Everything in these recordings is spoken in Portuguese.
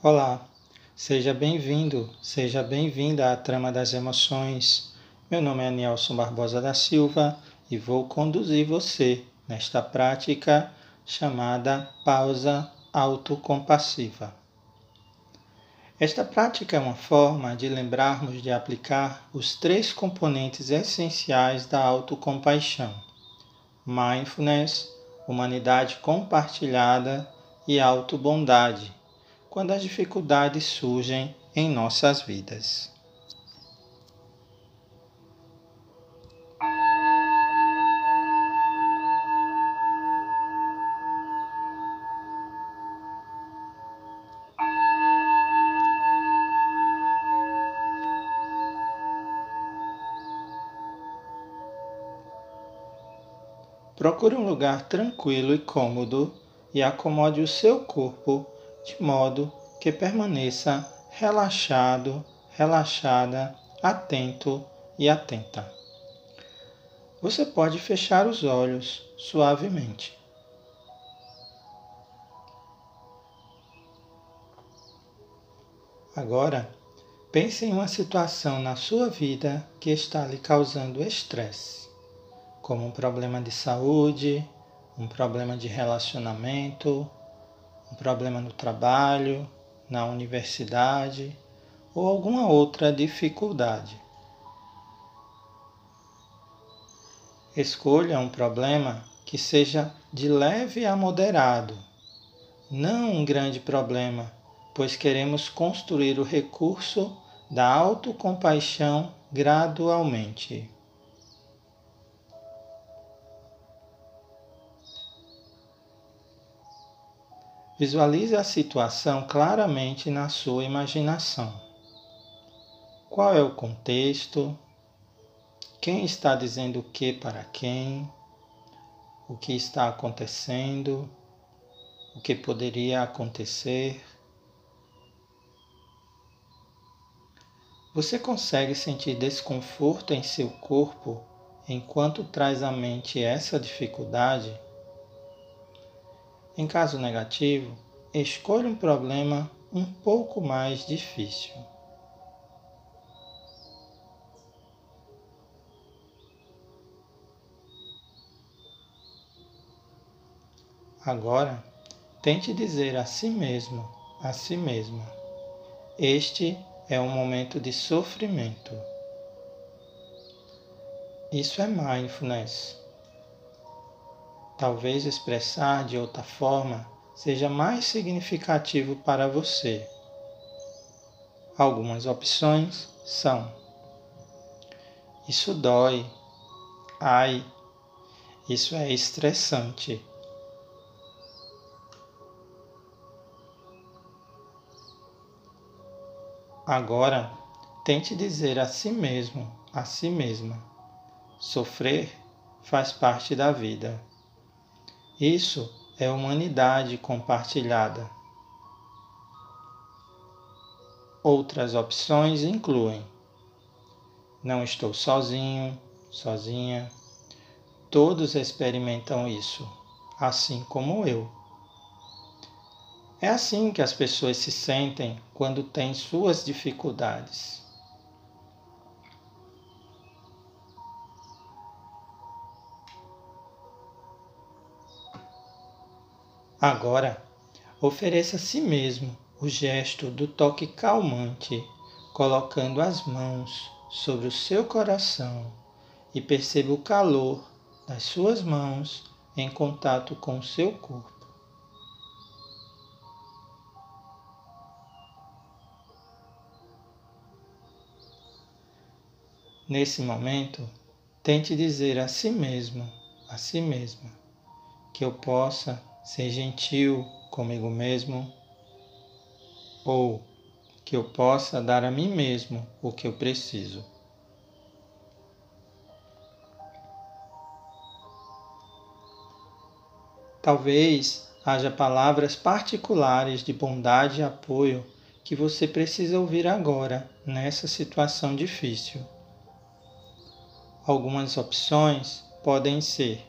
Olá, seja bem-vindo, seja bem-vinda à Trama das Emoções. Meu nome é Nelson Barbosa da Silva e vou conduzir você nesta prática chamada pausa autocompassiva. Esta prática é uma forma de lembrarmos de aplicar os três componentes essenciais da autocompaixão: mindfulness, humanidade compartilhada e autobondade quando as dificuldades surgem em nossas vidas. Procure um lugar tranquilo e cômodo e acomode o seu corpo de modo que permaneça relaxado, relaxada, atento e atenta. Você pode fechar os olhos suavemente. Agora, pense em uma situação na sua vida que está lhe causando estresse, como um problema de saúde, um problema de relacionamento, um problema no trabalho, na universidade ou alguma outra dificuldade. Escolha um problema que seja de leve a moderado, não um grande problema, pois queremos construir o recurso da autocompaixão gradualmente. Visualize a situação claramente na sua imaginação. Qual é o contexto? Quem está dizendo o que para quem? O que está acontecendo? O que poderia acontecer? Você consegue sentir desconforto em seu corpo enquanto traz à mente essa dificuldade? Em caso negativo, escolha um problema um pouco mais difícil. Agora, tente dizer a si mesmo, a si mesma: Este é um momento de sofrimento. Isso é mindfulness. Talvez expressar de outra forma seja mais significativo para você. Algumas opções são: Isso dói. Ai, isso é estressante. Agora, tente dizer a si mesmo, a si mesma: sofrer faz parte da vida. Isso é humanidade compartilhada. Outras opções incluem: não estou sozinho, sozinha. Todos experimentam isso, assim como eu. É assim que as pessoas se sentem quando têm suas dificuldades. Agora, ofereça a si mesmo o gesto do toque calmante, colocando as mãos sobre o seu coração e perceba o calor das suas mãos em contato com o seu corpo. Nesse momento, tente dizer a si mesmo, a si mesma, que eu possa ser gentil comigo mesmo, ou que eu possa dar a mim mesmo o que eu preciso. Talvez haja palavras particulares de bondade e apoio que você precisa ouvir agora, nessa situação difícil. Algumas opções podem ser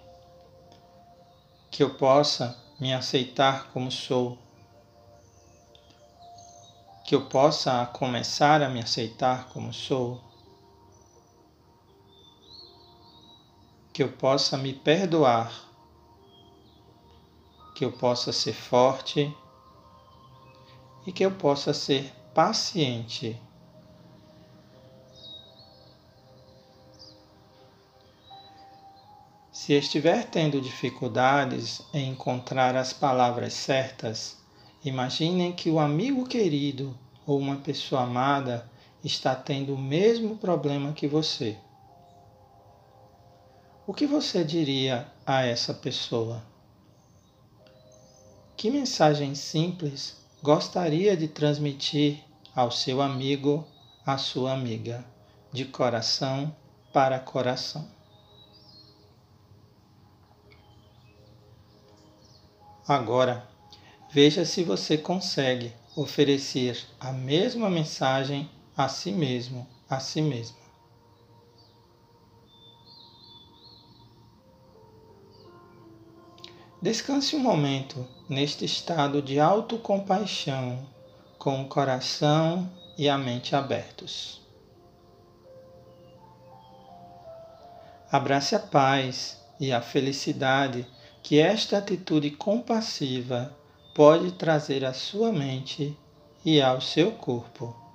que eu possa me aceitar como sou. que eu possa começar a me aceitar como sou, que eu possa me perdoar, que eu possa ser forte e que eu possa ser paciente. Se estiver tendo dificuldades em encontrar as palavras certas, imaginem que o amigo querido ou uma pessoa amada está tendo o mesmo problema que você. O que você diria a essa pessoa? Que mensagem simples gostaria de transmitir ao seu amigo, à sua amiga, de coração para coração? Agora, veja se você consegue oferecer a mesma mensagem a si mesmo, a si mesma. Descanse um momento neste estado de autocompaixão, com o coração e a mente abertos. Abrace a paz e a felicidade que esta atitude compassiva pode trazer à sua mente e ao seu corpo.